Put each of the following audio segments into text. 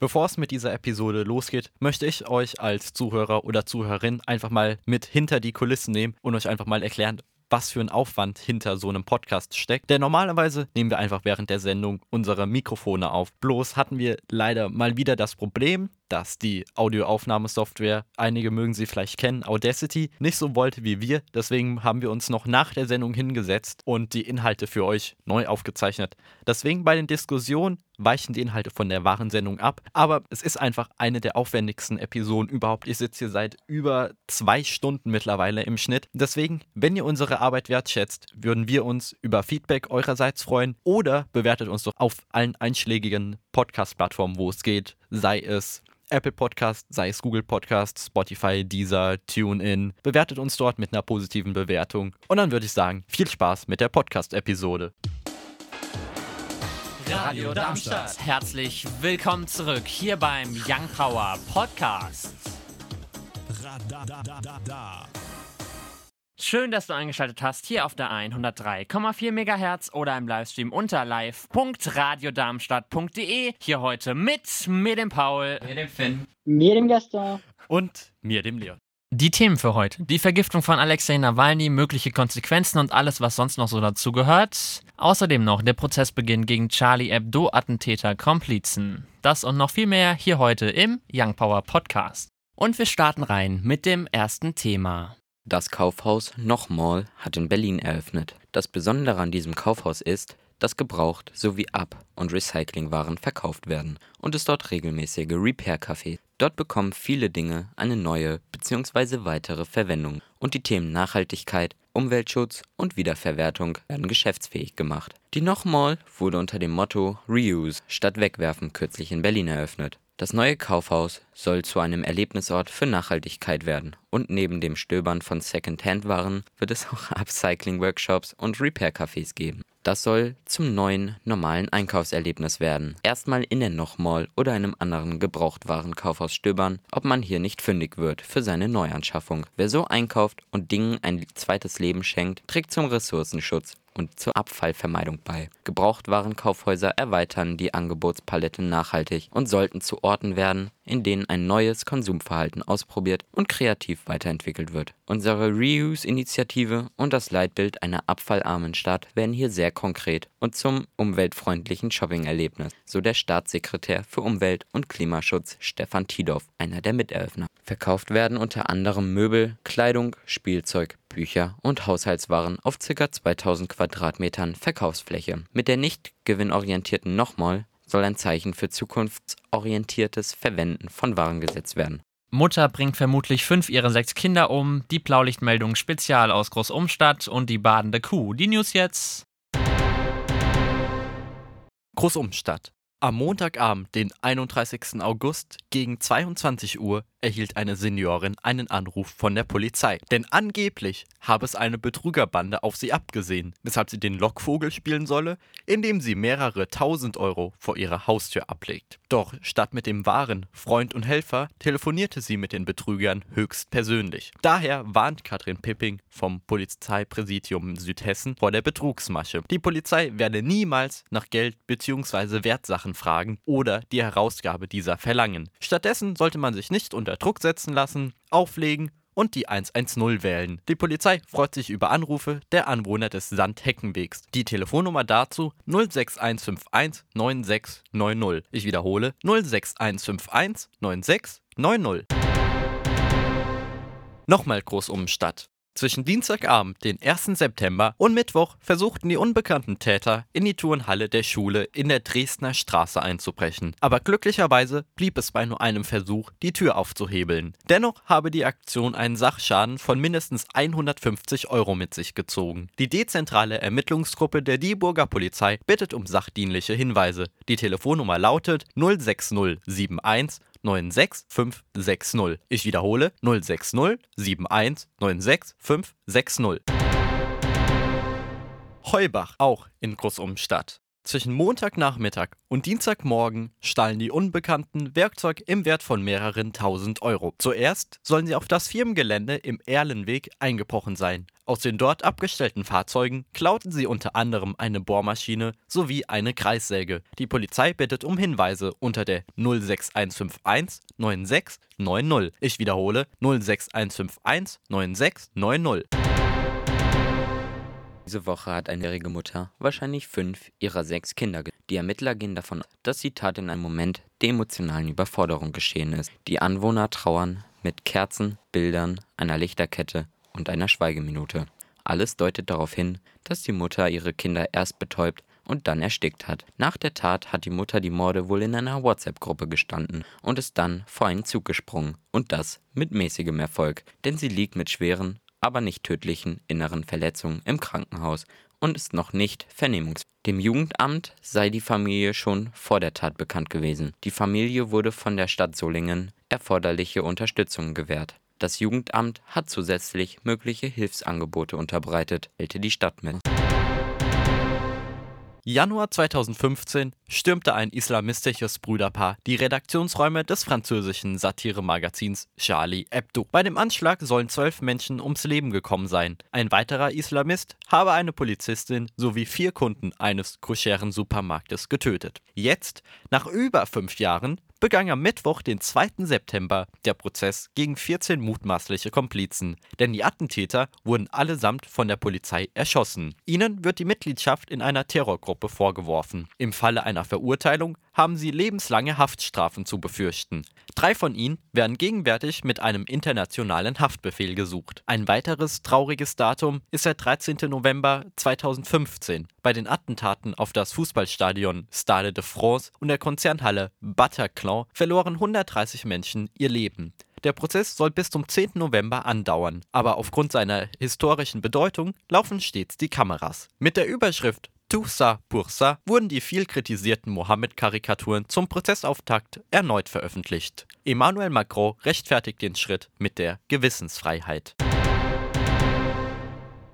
Bevor es mit dieser Episode losgeht, möchte ich euch als Zuhörer oder Zuhörerin einfach mal mit hinter die Kulissen nehmen und euch einfach mal erklären, was für ein Aufwand hinter so einem Podcast steckt. Denn normalerweise nehmen wir einfach während der Sendung unsere Mikrofone auf. Bloß hatten wir leider mal wieder das Problem, dass die Audioaufnahmesoftware, einige mögen sie vielleicht kennen, Audacity, nicht so wollte wie wir. Deswegen haben wir uns noch nach der Sendung hingesetzt und die Inhalte für euch neu aufgezeichnet. Deswegen bei den Diskussionen weichen die Inhalte von der wahren Sendung ab. Aber es ist einfach eine der aufwendigsten Episoden überhaupt. Ich sitze hier seit über zwei Stunden mittlerweile im Schnitt. Deswegen, wenn ihr unsere Arbeit wertschätzt, würden wir uns über Feedback eurerseits freuen oder bewertet uns doch auf allen einschlägigen Podcast-Plattformen, wo es geht. Sei es Apple Podcast, sei es Google Podcast, Spotify, Deezer, TuneIn. Bewertet uns dort mit einer positiven Bewertung. Und dann würde ich sagen, viel Spaß mit der Podcast-Episode. Radio Darmstadt. Herzlich willkommen zurück hier beim Young Power Podcast. Schön, dass du eingeschaltet hast hier auf der 103,4 MHz oder im Livestream unter live.radiodarmstadt.de. Hier heute mit mir, dem Paul, mir, dem Finn, mir, dem Gaston und mir, dem Leon. Die Themen für heute. Die Vergiftung von Alexei Nawalny, mögliche Konsequenzen und alles, was sonst noch so dazugehört. Außerdem noch der Prozessbeginn gegen Charlie Hebdo-Attentäter Komplizen. Das und noch viel mehr hier heute im Young Power Podcast. Und wir starten rein mit dem ersten Thema. Das Kaufhaus Nochmal hat in Berlin eröffnet. Das Besondere an diesem Kaufhaus ist, dass gebraucht sowie Ab- und Recyclingwaren verkauft werden und es dort regelmäßige Repair-Cafés. Dort bekommen viele Dinge eine neue bzw. weitere Verwendung und die Themen Nachhaltigkeit, Umweltschutz und Wiederverwertung werden geschäftsfähig gemacht. Die Nochmal wurde unter dem Motto Reuse statt Wegwerfen kürzlich in Berlin eröffnet. Das neue Kaufhaus soll zu einem Erlebnisort für Nachhaltigkeit werden und neben dem Stöbern von Second-Hand-Waren wird es auch Upcycling-Workshops und Repair-Cafés geben. Das soll zum neuen normalen Einkaufserlebnis werden. Erstmal in der Nochmall oder einem anderen Gebrauchtwarenkaufhaus stöbern, ob man hier nicht fündig wird für seine Neuanschaffung. Wer so einkauft und Dingen ein zweites Leben schenkt, trägt zum Ressourcenschutz und zur Abfallvermeidung bei. Gebrauchtwarenkaufhäuser erweitern die Angebotspalette nachhaltig und sollten zu Orten werden, in denen ein neues Konsumverhalten ausprobiert und kreativ weiterentwickelt wird. Unsere Reuse-Initiative und das Leitbild einer abfallarmen Stadt werden hier sehr konkret und zum umweltfreundlichen Shopping-Erlebnis, so der Staatssekretär für Umwelt und Klimaschutz Stefan Tiedoff, einer der Miteröffner. Verkauft werden unter anderem Möbel, Kleidung, Spielzeug, Bücher und Haushaltswaren auf ca. 2000 Quadratmetern Verkaufsfläche. Mit der nicht gewinnorientierten Nochmal soll ein Zeichen für zukunftsorientiertes Verwenden von Waren gesetzt werden. Mutter bringt vermutlich fünf ihrer sechs Kinder um, die Blaulichtmeldung Spezial aus Großumstadt und die badende Kuh. Die News jetzt. Großumstadt. Am Montagabend, den 31. August gegen 22 Uhr, erhielt eine Seniorin einen Anruf von der Polizei. Denn angeblich habe es eine Betrügerbande auf sie abgesehen, weshalb sie den Lockvogel spielen solle, indem sie mehrere tausend Euro vor ihrer Haustür ablegt. Doch statt mit dem wahren Freund und Helfer telefonierte sie mit den Betrügern höchst persönlich. Daher warnt Katrin Pipping vom Polizeipräsidium Südhessen vor der Betrugsmasche. Die Polizei werde niemals nach Geld bzw. Wertsachen fragen oder die Herausgabe dieser verlangen. Stattdessen sollte man sich nicht unter unter Druck setzen lassen, auflegen und die 110 wählen. Die Polizei freut sich über Anrufe der Anwohner des Sandheckenwegs. Die Telefonnummer dazu 06151 9690. Ich wiederhole 06151 9690. Nochmal groß um Stadt. Zwischen Dienstagabend, den 1. September und Mittwoch versuchten die unbekannten Täter in die Turnhalle der Schule in der Dresdner Straße einzubrechen. Aber glücklicherweise blieb es bei nur einem Versuch, die Tür aufzuhebeln. Dennoch habe die Aktion einen Sachschaden von mindestens 150 Euro mit sich gezogen. Die dezentrale Ermittlungsgruppe der Dieburger Polizei bittet um sachdienliche Hinweise. Die Telefonnummer lautet 06071 96560. Ich wiederhole 060 71 96560. Heubach, auch in Großumstadt. Zwischen Montagnachmittag und Dienstagmorgen stahlen die Unbekannten Werkzeug im Wert von mehreren tausend Euro. Zuerst sollen sie auf das Firmengelände im Erlenweg eingebrochen sein. Aus den dort abgestellten Fahrzeugen klauten sie unter anderem eine Bohrmaschine sowie eine Kreissäge. Die Polizei bittet um Hinweise unter der 06151 9690. Ich wiederhole 06151 9690. Diese Woche hat eine jährige Mutter wahrscheinlich fünf ihrer sechs Kinder. Die Ermittler gehen davon aus, dass die Tat in einem Moment der emotionalen Überforderung geschehen ist. Die Anwohner trauern mit Kerzen, Bildern, einer Lichterkette und einer Schweigeminute. Alles deutet darauf hin, dass die Mutter ihre Kinder erst betäubt und dann erstickt hat. Nach der Tat hat die Mutter die Morde wohl in einer WhatsApp-Gruppe gestanden und ist dann vor einen Zug gesprungen. Und das mit mäßigem Erfolg, denn sie liegt mit schweren, aber nicht tödlichen inneren Verletzungen im Krankenhaus und ist noch nicht vernehmungsfähig. Dem Jugendamt sei die Familie schon vor der Tat bekannt gewesen. Die Familie wurde von der Stadt Solingen erforderliche Unterstützung gewährt. Das Jugendamt hat zusätzlich mögliche Hilfsangebote unterbreitet, teilte die Stadt mit. Januar 2015 stürmte ein islamistisches Brüderpaar die Redaktionsräume des französischen Satiremagazins Charlie Hebdo. Bei dem Anschlag sollen zwölf Menschen ums Leben gekommen sein. Ein weiterer Islamist habe eine Polizistin sowie vier Kunden eines koscheren Supermarktes getötet. Jetzt, nach über fünf Jahren, begann am Mittwoch, den 2. September, der Prozess gegen 14 mutmaßliche Komplizen. Denn die Attentäter wurden allesamt von der Polizei erschossen. Ihnen wird die Mitgliedschaft in einer Terrorgruppe vorgeworfen. Im Falle einer Verurteilung haben sie lebenslange Haftstrafen zu befürchten. Drei von ihnen werden gegenwärtig mit einem internationalen Haftbefehl gesucht. Ein weiteres trauriges Datum ist der 13. November 2015. Bei den Attentaten auf das Fußballstadion Stade de France und der Konzernhalle Bataclan verloren 130 Menschen ihr Leben. Der Prozess soll bis zum 10. November andauern, aber aufgrund seiner historischen Bedeutung laufen stets die Kameras. Mit der Überschrift Tout ça wurden die viel kritisierten Mohammed-Karikaturen zum Prozessauftakt erneut veröffentlicht. Emmanuel Macron rechtfertigt den Schritt mit der Gewissensfreiheit.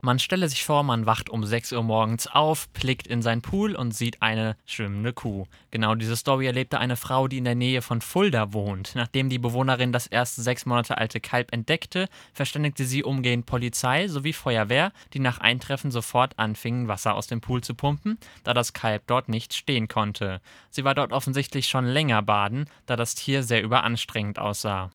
Man stelle sich vor, man wacht um 6 Uhr morgens auf, blickt in sein Pool und sieht eine schwimmende Kuh. Genau diese Story erlebte eine Frau, die in der Nähe von Fulda wohnt. Nachdem die Bewohnerin das erste sechs Monate alte Kalb entdeckte, verständigte sie umgehend Polizei sowie Feuerwehr, die nach Eintreffen sofort anfingen, Wasser aus dem Pool zu pumpen, da das Kalb dort nicht stehen konnte. Sie war dort offensichtlich schon länger baden, da das Tier sehr überanstrengend aussah.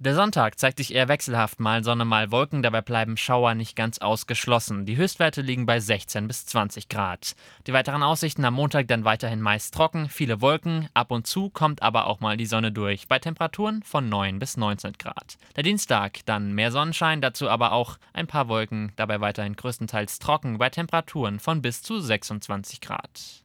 Der Sonntag zeigt sich eher wechselhaft, mal Sonne, mal Wolken, dabei bleiben Schauer nicht ganz ausgeschlossen. Die Höchstwerte liegen bei 16 bis 20 Grad. Die weiteren Aussichten am Montag dann weiterhin meist trocken, viele Wolken, ab und zu kommt aber auch mal die Sonne durch, bei Temperaturen von 9 bis 19 Grad. Der Dienstag dann mehr Sonnenschein, dazu aber auch ein paar Wolken, dabei weiterhin größtenteils trocken, bei Temperaturen von bis zu 26 Grad.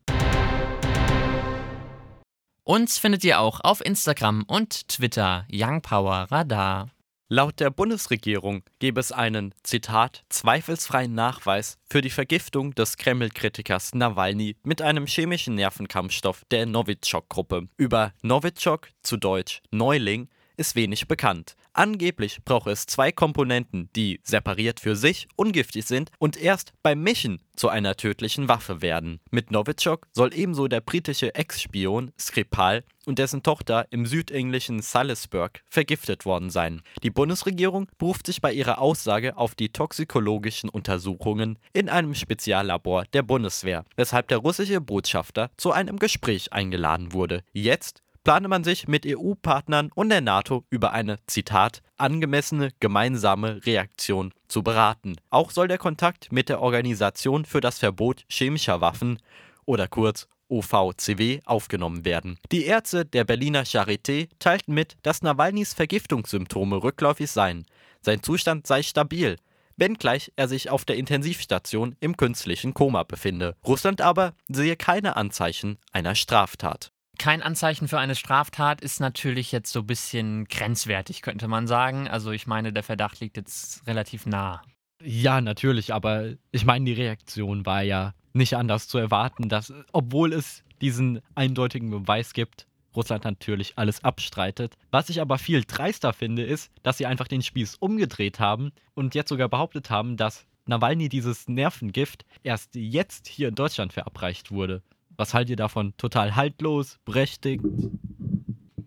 Uns findet ihr auch auf Instagram und Twitter Young Power Radar. Laut der Bundesregierung gäbe es einen, Zitat, zweifelsfreien Nachweis für die Vergiftung des Kreml-Kritikers Nawalny mit einem chemischen Nervenkampfstoff der Novichok-Gruppe. Über Novichok, zu Deutsch Neuling, ist wenig bekannt. Angeblich brauche es zwei Komponenten, die separiert für sich ungiftig sind und erst beim Mischen zu einer tödlichen Waffe werden. Mit Novichok soll ebenso der britische Ex-Spion Skripal und dessen Tochter im südenglischen Salisbury vergiftet worden sein. Die Bundesregierung beruft sich bei ihrer Aussage auf die toxikologischen Untersuchungen in einem Speziallabor der Bundeswehr, weshalb der russische Botschafter zu einem Gespräch eingeladen wurde. Jetzt plane man sich mit EU-Partnern und der NATO über eine, Zitat, angemessene gemeinsame Reaktion zu beraten. Auch soll der Kontakt mit der Organisation für das Verbot chemischer Waffen oder kurz OVCW aufgenommen werden. Die Ärzte der Berliner Charité teilten mit, dass Nawalnys Vergiftungssymptome rückläufig seien. Sein Zustand sei stabil, wenngleich er sich auf der Intensivstation im künstlichen Koma befinde. Russland aber sehe keine Anzeichen einer Straftat. Kein Anzeichen für eine Straftat ist natürlich jetzt so ein bisschen grenzwertig, könnte man sagen. Also ich meine, der Verdacht liegt jetzt relativ nah. Ja, natürlich, aber ich meine, die Reaktion war ja nicht anders zu erwarten, dass, obwohl es diesen eindeutigen Beweis gibt, Russland natürlich alles abstreitet. Was ich aber viel dreister finde, ist, dass sie einfach den Spieß umgedreht haben und jetzt sogar behauptet haben, dass Nawalny dieses Nervengift erst jetzt hier in Deutschland verabreicht wurde. Was haltet ihr davon? Total haltlos, berechtigt?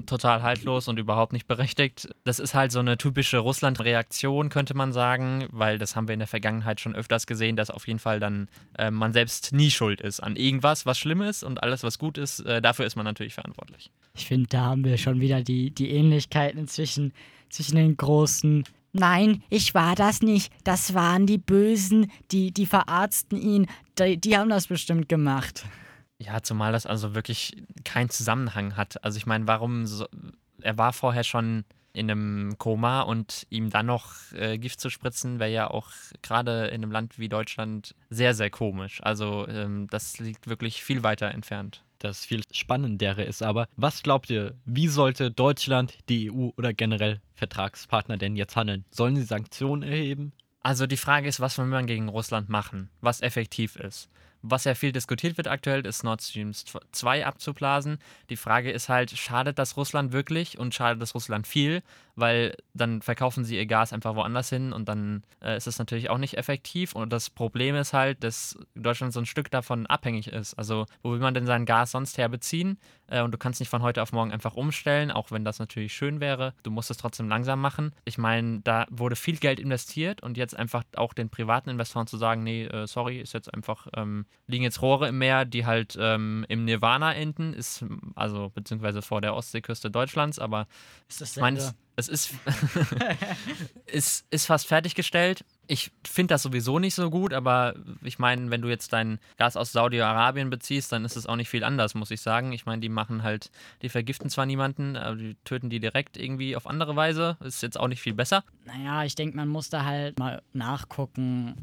total haltlos und überhaupt nicht berechtigt. Das ist halt so eine typische Russland-Reaktion, könnte man sagen, weil das haben wir in der Vergangenheit schon öfters gesehen, dass auf jeden Fall dann äh, man selbst nie schuld ist an irgendwas, was schlimm ist und alles, was gut ist, äh, dafür ist man natürlich verantwortlich. Ich finde, da haben wir schon wieder die, die Ähnlichkeiten zwischen, zwischen den großen Nein, ich war das nicht. Das waren die Bösen, die, die verarzten ihn. Die, die haben das bestimmt gemacht. Ja, zumal das also wirklich keinen Zusammenhang hat. Also ich meine, warum so, er war vorher schon in einem Koma und ihm dann noch äh, Gift zu spritzen, wäre ja auch gerade in einem Land wie Deutschland sehr, sehr komisch. Also ähm, das liegt wirklich viel weiter entfernt. Das viel spannendere ist aber, was glaubt ihr, wie sollte Deutschland, die EU oder generell Vertragspartner denn jetzt handeln? Sollen sie Sanktionen erheben? Also die Frage ist, was will man gegen Russland machen, was effektiv ist. Was ja viel diskutiert wird aktuell, ist Nord Stream 2 abzublasen. Die Frage ist halt, schadet das Russland wirklich und schadet das Russland viel? Weil dann verkaufen sie ihr Gas einfach woanders hin und dann äh, ist es natürlich auch nicht effektiv. Und das Problem ist halt, dass Deutschland so ein Stück davon abhängig ist. Also, wo will man denn sein Gas sonst her beziehen? Äh, und du kannst nicht von heute auf morgen einfach umstellen, auch wenn das natürlich schön wäre. Du musst es trotzdem langsam machen. Ich meine, da wurde viel Geld investiert und jetzt einfach auch den privaten Investoren zu sagen, nee, äh, sorry, ist jetzt einfach ähm, liegen jetzt Rohre im Meer, die halt ähm, im Nirvana enden, ist also beziehungsweise vor der Ostseeküste Deutschlands, aber ist das ich meine, es, es ist, ist, ist fast fertiggestellt. Ich finde das sowieso nicht so gut, aber ich meine, wenn du jetzt dein Gas aus Saudi-Arabien beziehst, dann ist es auch nicht viel anders, muss ich sagen. Ich meine, die machen halt, die vergiften zwar niemanden, aber die töten die direkt irgendwie auf andere Weise. Ist jetzt auch nicht viel besser. Naja, ich denke, man muss da halt mal nachgucken,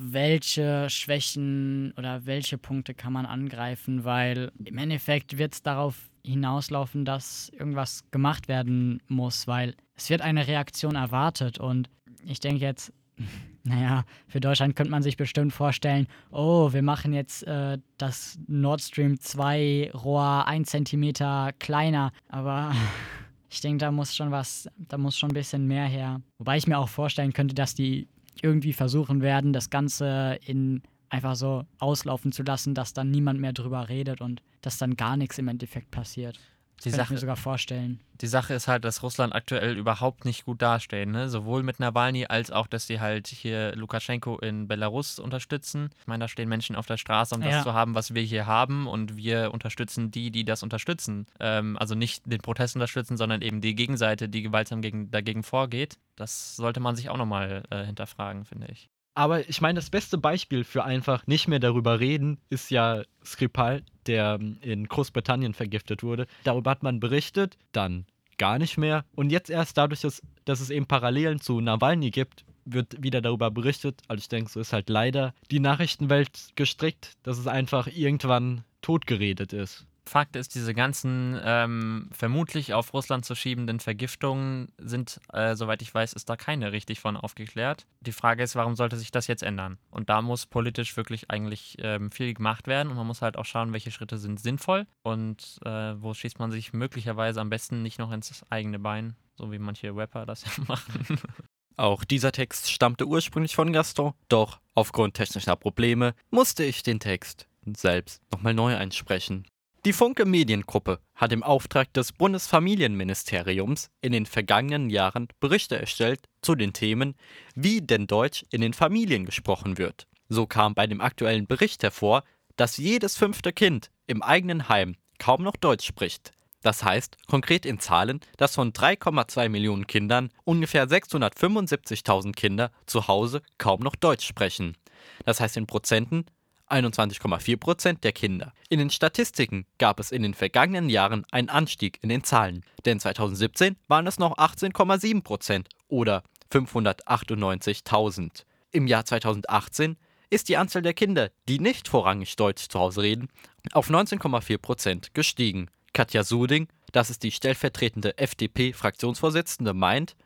welche Schwächen oder welche Punkte kann man angreifen, weil im Endeffekt wird es darauf hinauslaufen, dass irgendwas gemacht werden muss, weil es wird eine Reaktion erwartet und ich denke jetzt, naja, für Deutschland könnte man sich bestimmt vorstellen, oh, wir machen jetzt äh, das Nord Stream 2 Rohr 1 cm kleiner, aber ich denke, da muss schon was, da muss schon ein bisschen mehr her. Wobei ich mir auch vorstellen könnte, dass die irgendwie versuchen werden, das Ganze in einfach so auslaufen zu lassen, dass dann niemand mehr drüber redet und dass dann gar nichts im Endeffekt passiert. Die Kann Sache, ich mir sogar vorstellen. Die Sache ist halt, dass Russland aktuell überhaupt nicht gut dasteht, ne? Sowohl mit Nawalny als auch, dass sie halt hier Lukaschenko in Belarus unterstützen. Ich meine, da stehen Menschen auf der Straße, um Ja. das zu haben, was wir hier haben, und wir unterstützen die, die das unterstützen. Ähm, also nicht den Protest unterstützen, sondern eben die Gegenseite, die gewaltsam gegen, dagegen vorgeht. Das sollte man sich auch nochmal äh, hinterfragen, finde ich. Aber ich meine, das beste Beispiel für einfach nicht mehr darüber reden ist ja Skripal, der ähm, in Großbritannien vergiftet wurde. Darüber hat man berichtet, dann gar nicht mehr. Und jetzt erst dadurch, dass, dass es eben Parallelen zu Nawalny gibt, wird wieder darüber berichtet. Also ich denke, so ist halt leider die Nachrichtenwelt gestrickt, dass es einfach irgendwann totgeredet ist. Fakt ist, diese ganzen ähm, vermutlich auf Russland zu schiebenden Vergiftungen sind, äh, soweit ich weiß, ist da keine richtig von aufgeklärt. Die Frage ist, warum sollte sich das jetzt ändern? Und da muss politisch wirklich eigentlich ähm, viel gemacht werden und man muss halt auch schauen, welche Schritte sind sinnvoll und äh, wo schießt man sich möglicherweise am besten nicht noch ins eigene Bein, so wie manche Rapper das ja machen. Auch dieser Text stammte ursprünglich von Gaston, doch aufgrund technischer Probleme musste ich den Text selbst nochmal neu einsprechen. Die Funke Mediengruppe hat im Auftrag des Bundesfamilienministeriums in den vergangenen Jahren Berichte erstellt zu den Themen, wie denn Deutsch in den Familien gesprochen wird. So kam bei dem aktuellen Bericht hervor, dass jedes fünfte Kind im eigenen Heim kaum noch Deutsch spricht. Das heißt, konkret in Zahlen, dass von 3,2 Millionen Kindern ungefähr 675.000 Kinder zu Hause kaum noch Deutsch sprechen. Das heißt in Prozenten 21,4 Prozent der Kinder. In den Statistiken gab es in den vergangenen Jahren einen Anstieg in den Zahlen, denn 2017 waren es noch 18,7 Prozent oder 598.000. Im Jahr 2018 ist die Anzahl der Kinder, die nicht vorrangig Deutsch zu Hause reden, auf 19,4 Prozent gestiegen. Katja Suding, das ist die stellvertretende FDP-Fraktionsvorsitzende, meint,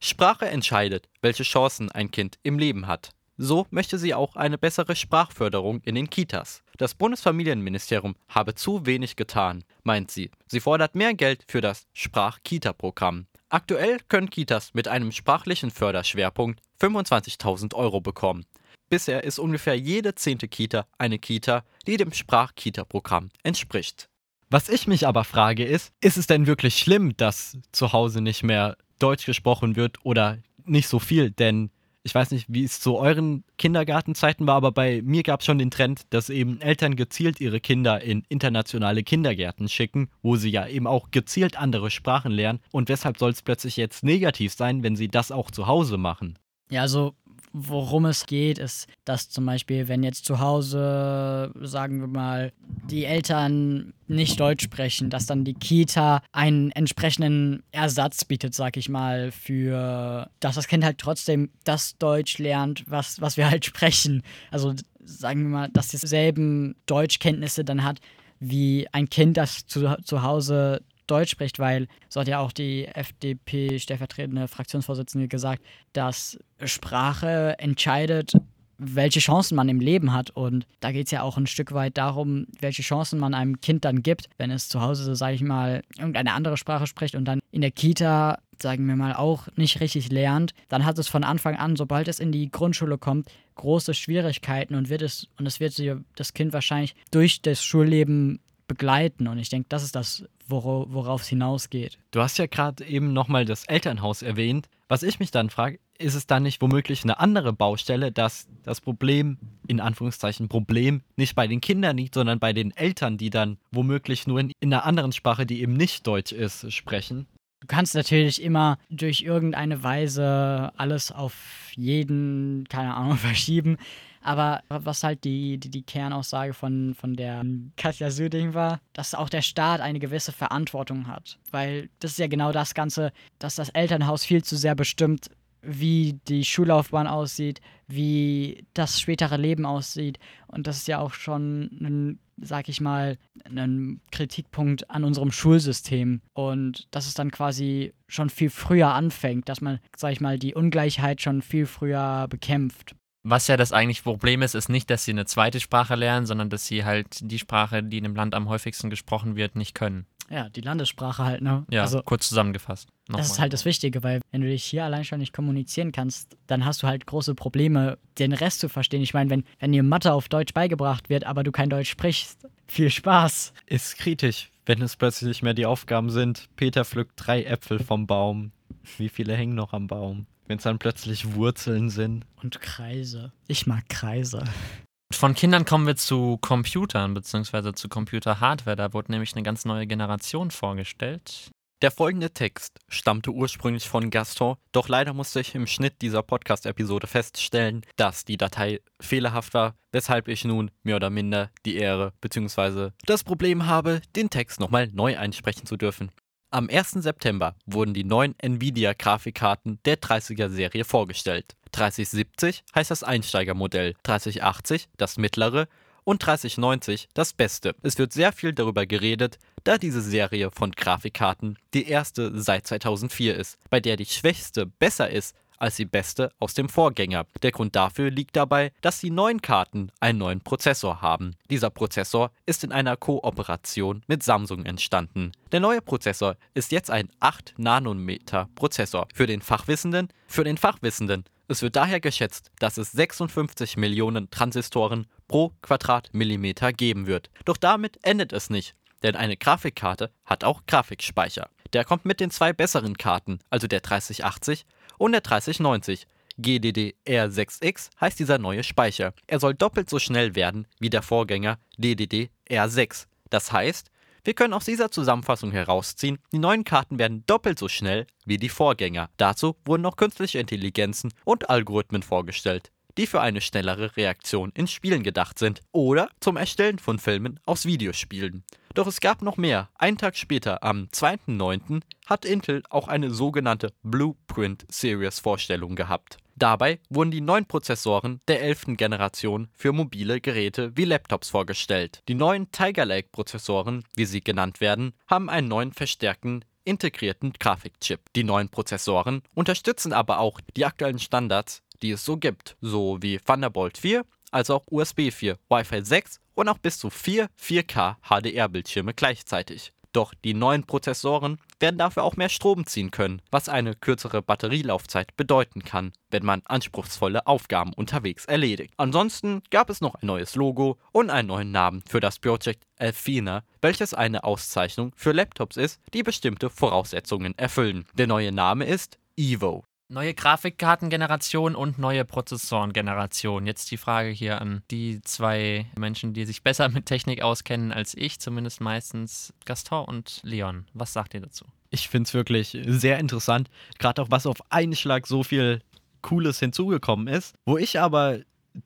Sprache entscheidet, welche Chancen ein Kind im Leben hat. So möchte sie auch eine bessere Sprachförderung in den Kitas. Das Bundesfamilienministerium habe zu wenig getan, meint sie. Sie fordert mehr Geld für das Sprach-Kita-Programm. Aktuell können Kitas mit einem sprachlichen Förderschwerpunkt 25.000 Euro bekommen. Bisher ist ungefähr jede zehnte Kita eine Kita, die dem Sprach-Kita-Programm entspricht. Was ich mich aber frage ist, ist es denn wirklich schlimm, dass zu Hause nicht mehr Deutsch gesprochen wird oder nicht so viel? Denn ich weiß nicht, wie es zu euren Kindergartenzeiten war, aber bei mir gab es schon den Trend, dass eben Eltern gezielt ihre Kinder in internationale Kindergärten schicken, wo sie ja eben auch gezielt andere Sprachen lernen. Und weshalb soll es plötzlich jetzt negativ sein, wenn sie das auch zu Hause machen? Ja, also worum es geht, ist, dass zum Beispiel, wenn jetzt zu Hause, sagen wir mal, die Eltern nicht Deutsch sprechen, dass dann die Kita einen entsprechenden Ersatz bietet, sag ich mal, für, dass das Kind halt trotzdem das Deutsch lernt, was, was wir halt sprechen. Also sagen wir mal, dass es dieselben Deutschkenntnisse dann hat, wie ein Kind, das zu, zu Hause Deutsch spricht, weil so hat ja auch die FDP-stellvertretende Fraktionsvorsitzende gesagt, dass Sprache entscheidet, welche Chancen man im Leben hat. Und da geht es ja auch ein Stück weit darum, welche Chancen man einem Kind dann gibt, wenn es zu Hause, sage ich mal, irgendeine andere Sprache spricht und dann in der Kita, sagen wir mal, auch nicht richtig lernt, dann hat es von Anfang an, sobald es in die Grundschule kommt, große Schwierigkeiten und wird es, und es wird das Kind wahrscheinlich durch das Schulleben begleiten. Und ich denke, das ist das, worauf es hinausgeht. Du hast ja gerade eben nochmal das Elternhaus erwähnt. Was ich mich dann frage, ist es dann nicht womöglich eine andere Baustelle, dass das Problem, in Anführungszeichen Problem, nicht bei den Kindern liegt, sondern bei den Eltern, die dann womöglich nur in, in einer anderen Sprache, die eben nicht Deutsch ist, sprechen? Du kannst natürlich immer durch irgendeine Weise alles auf jeden, keine Ahnung, verschieben. Aber was halt die, die, die Kernaussage von, von der Katja Süding war, dass auch der Staat eine gewisse Verantwortung hat. Weil das ist ja genau das Ganze, dass das Elternhaus viel zu sehr bestimmt, wie die Schullaufbahn aussieht, wie das spätere Leben aussieht. Und das ist ja auch schon ein, sag ich mal, ein Kritikpunkt an unserem Schulsystem. Und dass es dann quasi schon viel früher anfängt, dass man, sag ich mal, die Ungleichheit schon viel früher bekämpft. Was ja das eigentliche Problem ist, ist nicht, dass sie eine zweite Sprache lernen, sondern dass sie halt die Sprache, die in dem Land am häufigsten gesprochen wird, nicht können. Ja, die Landessprache halt, ne? Ja, also, kurz zusammengefasst. Nochmal. Das ist halt das Wichtige, weil wenn du dich hier allein schon nicht kommunizieren kannst, dann hast du halt große Probleme, den Rest zu verstehen. Ich meine, wenn, wenn dir Mathe auf Deutsch beigebracht wird, aber du kein Deutsch sprichst, viel Spaß. Ist kritisch, wenn es plötzlich nicht mehr die Aufgaben sind. Peter pflückt drei Äpfel vom Baum. Wie viele hängen noch am Baum? Wenn es dann plötzlich Wurzeln sind. Und Kreise. Ich mag Kreise. Von Kindern kommen wir zu Computern bzw. zu Computer-Hardware. Da wurde nämlich eine ganz neue Generation vorgestellt. Der folgende Text stammte ursprünglich von Gaston, doch leider musste ich im Schnitt dieser Podcast-Episode feststellen, dass die Datei fehlerhaft war, weshalb ich nun mehr oder minder die Ehre bzw. das Problem habe, den Text nochmal neu einsprechen zu dürfen. Am 1. September wurden die neuen Nvidia-Grafikkarten der 30er-Serie vorgestellt. 3070 heißt das Einsteigermodell, 3080 das mittlere und 3090 das beste. Es wird sehr viel darüber geredet, da diese Serie von Grafikkarten die erste seit 2004 ist, bei der die schwächste besser ist als die beste aus dem Vorgänger. Der Grund dafür liegt dabei, dass die neuen Karten einen neuen Prozessor haben. Dieser Prozessor ist in einer Kooperation mit Samsung entstanden. Der neue Prozessor ist jetzt ein 8 Nanometer Prozessor. Für den Fachwissenden, für den Fachwissenden. Es wird daher geschätzt, dass es 56 Millionen Transistoren pro Quadratmillimeter geben wird. Doch damit endet es nicht, denn eine Grafikkarte hat auch Grafikspeicher. Der kommt mit den zwei besseren Karten, also der 3080 und der 3090. GDDR6X heißt dieser neue Speicher. Er soll doppelt so schnell werden wie der Vorgänger DDR6. Das heißt, wir können aus dieser Zusammenfassung herausziehen, die neuen Karten werden doppelt so schnell wie die Vorgänger. Dazu wurden noch künstliche Intelligenzen und Algorithmen vorgestellt, die für eine schnellere Reaktion in Spielen gedacht sind oder zum Erstellen von Filmen aus Videospielen. Doch es gab noch mehr. Einen Tag später, am 2.9., hat Intel auch eine sogenannte Blueprint Series Vorstellung gehabt. Dabei wurden die neuen Prozessoren der 11. Generation für mobile Geräte wie Laptops vorgestellt. Die neuen Tiger Lake Prozessoren, wie sie genannt werden, haben einen neuen verstärkten integrierten Grafikchip. Die neuen Prozessoren unterstützen aber auch die aktuellen Standards, die es so gibt, so wie Thunderbolt 4 als auch USB 4, Wi-Fi 6 und auch bis zu vier 4K HDR-Bildschirme gleichzeitig. Doch die neuen Prozessoren werden dafür auch mehr Strom ziehen können, was eine kürzere Batterielaufzeit bedeuten kann, wenn man anspruchsvolle Aufgaben unterwegs erledigt. Ansonsten gab es noch ein neues Logo und einen neuen Namen für das Project Athena, welches eine Auszeichnung für Laptops ist, die bestimmte Voraussetzungen erfüllen. Der neue Name ist Evo. Neue Grafikkartengeneration und neue Prozessorengeneration. Jetzt die Frage hier an die zwei Menschen, die sich besser mit Technik auskennen als ich, zumindest meistens Gaston und Leon. Was sagt ihr dazu? Ich finde es wirklich sehr interessant, gerade auch was auf einen Schlag so viel Cooles hinzugekommen ist. Wo ich aber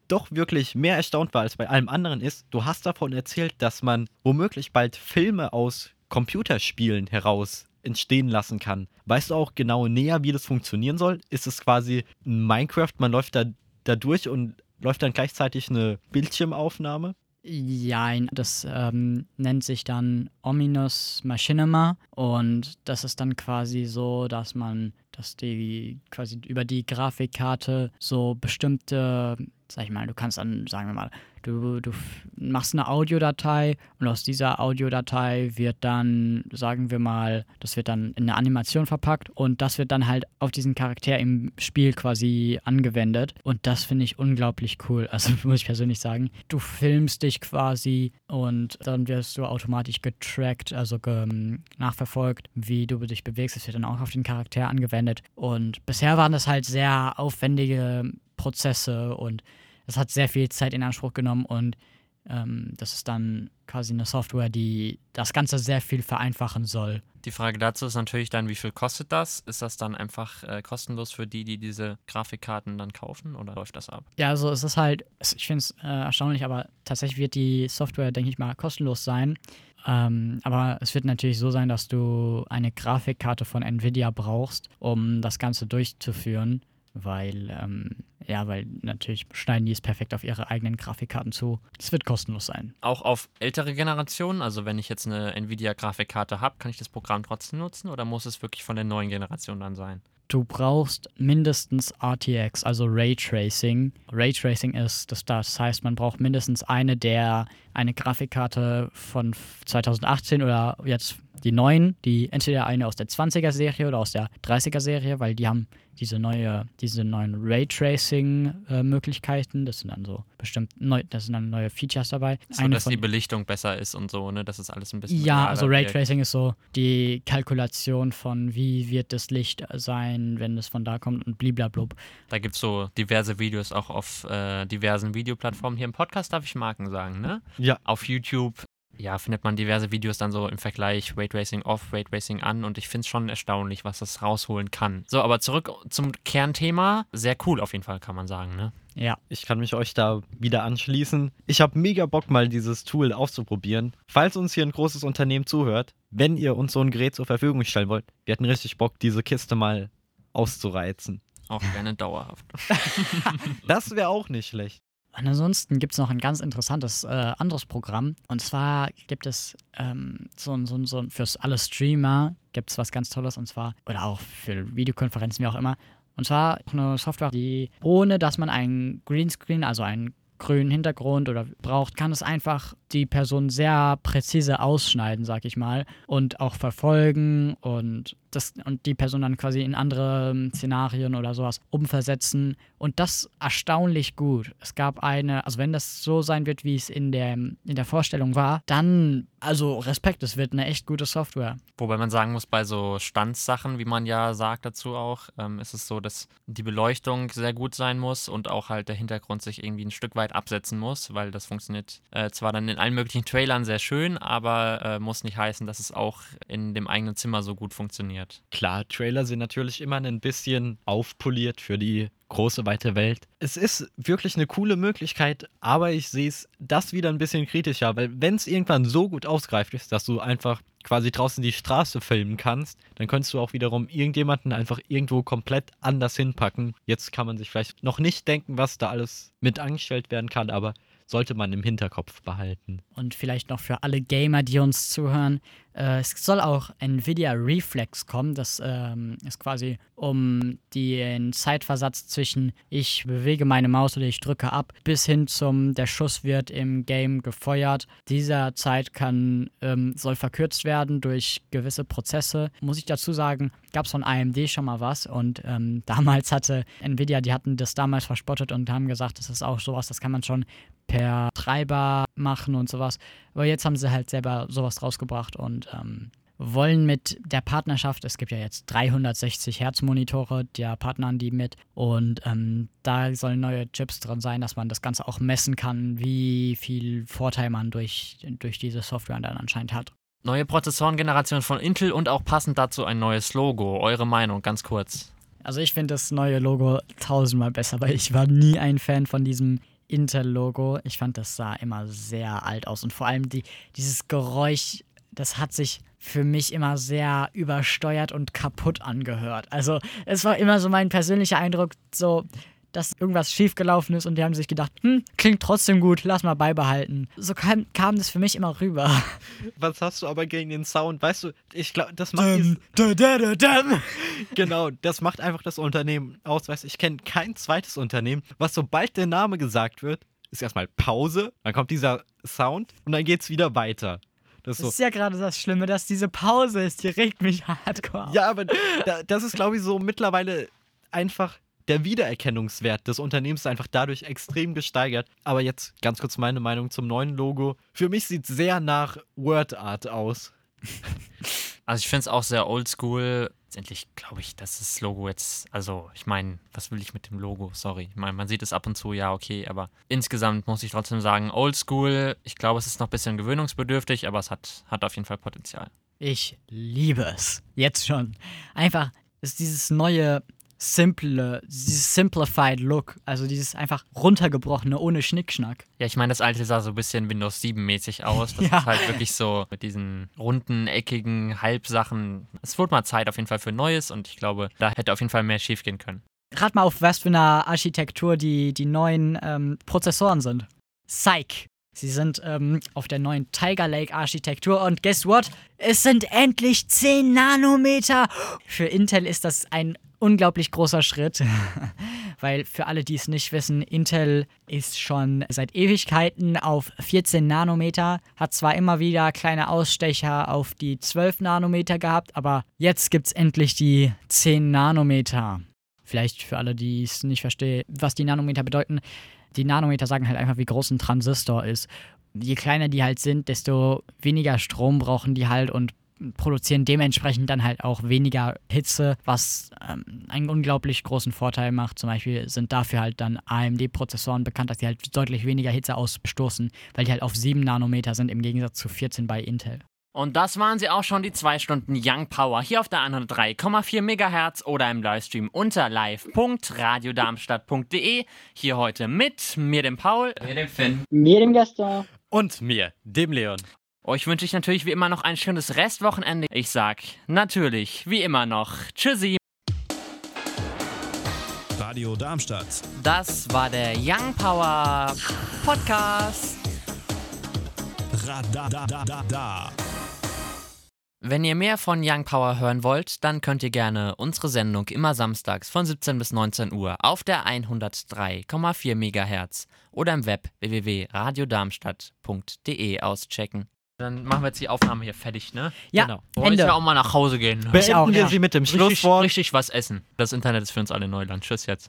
doch wirklich mehr erstaunt war als bei allem anderen ist, du hast davon erzählt, dass man womöglich bald Filme aus Computerspielen heraus entstehen lassen kann. Weißt du auch genau näher, wie das funktionieren soll? Ist es quasi ein Minecraft, man läuft da, da durch und läuft dann gleichzeitig eine Bildschirmaufnahme? Ja, das ähm, nennt sich dann Ominous Machinima und das ist dann quasi so, dass man, dass die quasi über die Grafikkarte so bestimmte, sag ich mal, du kannst dann, sagen wir mal, Du, du machst eine Audiodatei und aus dieser Audiodatei wird dann, sagen wir mal, das wird dann in eine Animation verpackt und das wird dann halt auf diesen Charakter im Spiel quasi angewendet. Und das finde ich unglaublich cool. Also muss ich persönlich sagen. Du filmst dich quasi und dann wirst du automatisch getrackt, also ge nachverfolgt, wie du dich bewegst. Das wird dann auch auf den Charakter angewendet. Und bisher waren das halt sehr aufwendige Prozesse und das hat sehr viel Zeit in Anspruch genommen und ähm, das ist dann quasi eine Software, die das Ganze sehr viel vereinfachen soll. Die Frage dazu ist natürlich dann, wie viel kostet das? Ist das dann einfach äh, kostenlos für die, die diese Grafikkarten dann kaufen oder läuft das ab? Ja, also es ist halt, ich finde es äh, erstaunlich, aber tatsächlich wird die Software, denke ich mal, kostenlos sein. Ähm, aber es wird natürlich so sein, dass du eine Grafikkarte von Nvidia brauchst, um das Ganze durchzuführen weil, ähm, ja, weil natürlich schneiden die es perfekt auf ihre eigenen Grafikkarten zu. Es wird kostenlos sein. Auch auf ältere Generationen, also wenn ich jetzt eine Nvidia-Grafikkarte habe, kann ich das Programm trotzdem nutzen oder muss es wirklich von der neuen Generation dann sein? Du brauchst mindestens RTX, also Raytracing. Raytracing ist, das, das heißt, man braucht mindestens eine der eine Grafikkarte von 2018 oder jetzt die neuen, die entweder eine aus der 20er Serie oder aus der 30er Serie, weil die haben diese neue, diese neuen Raytracing-Möglichkeiten. Äh, das sind dann so bestimmt neu, das sind dann neue Features dabei. So, eine dass von, die Belichtung besser ist und so, ne? Das ist alles ein bisschen. Ja, also Raytracing ist so die Kalkulation von wie wird das Licht sein, wenn es von da kommt und bliblablub. Da gibt es so diverse Videos auch auf äh, diversen Videoplattformen. Hier im Podcast darf ich Marken sagen, ne? Ja. Auf YouTube ja, findet man diverse Videos dann so im Vergleich Raytracing off, Raytracing an und ich finde es schon erstaunlich, was das rausholen kann. So, aber zurück zum Kernthema. Sehr cool auf jeden Fall, kann man sagen, ne? Ja. Ich kann mich euch da wieder anschließen. Ich habe mega Bock, mal dieses Tool auszuprobieren. Falls uns hier ein großes Unternehmen zuhört, wenn ihr uns so ein Gerät zur Verfügung stellen wollt, wir hätten richtig Bock, diese Kiste mal auszureizen. Auch gerne dauerhaft. das wäre auch nicht schlecht. Und ansonsten gibt es noch ein ganz interessantes äh, anderes Programm. Und zwar gibt es ähm, so, so, so für alle Streamer gibt es was ganz Tolles und zwar, oder auch für Videokonferenzen, wie auch immer. Und zwar eine Software, die ohne dass man einen Greenscreen, also einen grünen Hintergrund oder braucht, kann es einfach die Person sehr präzise ausschneiden, sag ich mal, und auch verfolgen und das und die Person dann quasi in andere ähm, Szenarien oder sowas umversetzen und das erstaunlich gut. Es gab eine, also wenn das so sein wird, wie es in der, in der Vorstellung war, dann, also Respekt, es wird eine echt gute Software. Wobei man sagen muss, bei so Standsachen, wie man ja sagt dazu auch, ähm, ist es so, dass die Beleuchtung sehr gut sein muss und auch halt der Hintergrund sich irgendwie ein Stück weit absetzen muss, weil das funktioniert äh, zwar dann in allen möglichen Trailern sehr schön, aber äh, muss nicht heißen, dass es auch in dem eigenen Zimmer so gut funktioniert. Klar, Trailer sind natürlich immer ein bisschen aufpoliert für die große weite Welt. Es ist wirklich eine coole Möglichkeit, aber ich sehe es das wieder ein bisschen kritischer, weil wenn es irgendwann so gut ausgreift ist, dass du einfach quasi draußen die Straße filmen kannst, dann könntest du auch wiederum irgendjemanden einfach irgendwo komplett anders hinpacken. Jetzt kann man sich vielleicht noch nicht denken, was da alles mit angestellt werden kann, aber sollte man im Hinterkopf behalten. Und vielleicht noch für alle Gamer, die uns zuhören, es soll auch Nvidia Reflex kommen. Das ähm, ist quasi um den Zeitversatz zwischen ich bewege meine Maus oder ich drücke ab bis hin zum der Schuss wird im Game gefeuert. Dieser Zeit kann ähm, soll verkürzt werden durch gewisse Prozesse. Muss ich dazu sagen, gab es von AMD schon mal was und ähm, damals hatte Nvidia, die hatten das damals verspottet und haben gesagt, das ist auch sowas, das kann man schon per Treiber machen und sowas. Aber jetzt haben sie halt selber sowas rausgebracht und ähm, wollen mit der Partnerschaft, es gibt ja jetzt 360 Hertz Monitore, der partnern die mit und ähm, da sollen neue Chips drin sein, dass man das Ganze auch messen kann, wie viel Vorteil man durch, durch diese Software dann anscheinend hat. Neue Prozessorengeneration von Intel und auch passend dazu ein neues Logo. Eure Meinung, ganz kurz. Also ich finde das neue Logo tausendmal besser, weil ich war nie ein Fan von diesem Intel-Logo. Ich fand, das sah immer sehr alt aus und vor allem die, dieses Geräusch, das hat sich für mich immer sehr übersteuert und kaputt angehört. Also es war immer so mein persönlicher Eindruck, so dass irgendwas schiefgelaufen ist und die haben sich gedacht, hm, klingt trotzdem gut, lass mal beibehalten. So kam, kam das für mich immer rüber. Was hast du aber gegen den Sound? Weißt du, ich glaube, das macht Dum, da, dum. genau, das macht einfach das Unternehmen aus. Weißt du, ich kenne kein zweites Unternehmen, was sobald der Name gesagt wird, ist erstmal Pause, dann kommt dieser Sound und dann geht's wieder weiter. Das ist Das so. ist ja gerade das Schlimme, dass diese Pause ist, die regt mich hardcore auf. Ja, aber da, das ist, glaube ich, so mittlerweile einfach der Wiedererkennungswert des Unternehmens ist einfach dadurch extrem gesteigert. Aber jetzt ganz kurz meine Meinung zum neuen Logo. Für mich sieht es sehr nach Word Art aus. Also ich finde es auch sehr oldschool. Letztendlich glaube ich, dass das Logo jetzt, also ich meine, was will ich mit dem Logo? Sorry. Ich meine, man sieht es ab und zu, ja, okay, aber insgesamt muss ich trotzdem sagen, oldschool. Ich glaube, es ist noch ein bisschen gewöhnungsbedürftig, aber es hat, hat auf jeden Fall Potenzial. Ich liebe es. Jetzt schon. Einfach ist dieses neue, simple, dieses simplified Look. Also dieses einfach runtergebrochene, ohne Schnickschnack. Ja, ich meine, das alte sah so ein bisschen Windows 7-mäßig aus. Das Ja. ist halt wirklich so mit diesen runden, eckigen Halbsachen. Es wurde mal Zeit auf jeden Fall für Neues und ich glaube, da hätte auf jeden Fall mehr schief gehen können. Rat mal auf, was für eine Architektur die, die neuen ähm, Prozessoren sind. Psych. Sie sind ähm, auf der neuen Tiger Lake Architektur und guess what? Es sind endlich 10 Nanometer. Für Intel ist das ein unglaublich großer Schritt, weil für alle, die es nicht wissen, Intel ist schon seit Ewigkeiten auf 14 Nanometer, hat zwar immer wieder kleine Ausstecher auf die 12 Nanometer gehabt, aber jetzt gibt es endlich die 10 Nanometer. Vielleicht für alle, die es nicht verstehen, was die Nanometer bedeuten. Die Nanometer sagen halt einfach, wie groß ein Transistor ist. Je kleiner die halt sind, desto weniger Strom brauchen die halt und produzieren dementsprechend dann halt auch weniger Hitze, was ähm, einen unglaublich großen Vorteil macht. Zum Beispiel sind dafür halt dann AMD-Prozessoren bekannt, dass die halt deutlich weniger Hitze ausstoßen, weil die halt auf 7 Nanometer sind im Gegensatz zu 14 bei Intel. Und das waren sie auch schon, die zwei Stunden Young Power hier auf der 103,4 MHz oder im Livestream unter live.radiodarmstadt.de. Hier heute mit mir, dem Paul. Mir den Finn. Mir dem Gaston. Und mir, dem Leon. Euch wünsche ich natürlich wie immer noch ein schönes Restwochenende. Ich sag natürlich wie immer noch Tschüssi. Radio Darmstadt. Das war der Young Power Podcast. Radadadada. Wenn ihr mehr von Young Power hören wollt, dann könnt ihr gerne unsere Sendung immer samstags von 17 bis 19 Uhr auf der 103,4 MHz oder im Web www.radiodarmstadt.de auschecken. Dann machen wir jetzt die Aufnahme hier fertig, ne? Ja, Genau. Wollen wir auch mal nach Hause gehen. Ich Beenden auch, wir ja. sie mit dem Richtig, Schlusswort. richtig was essen. Das Internet ist für uns alle Neuland. Tschüss jetzt.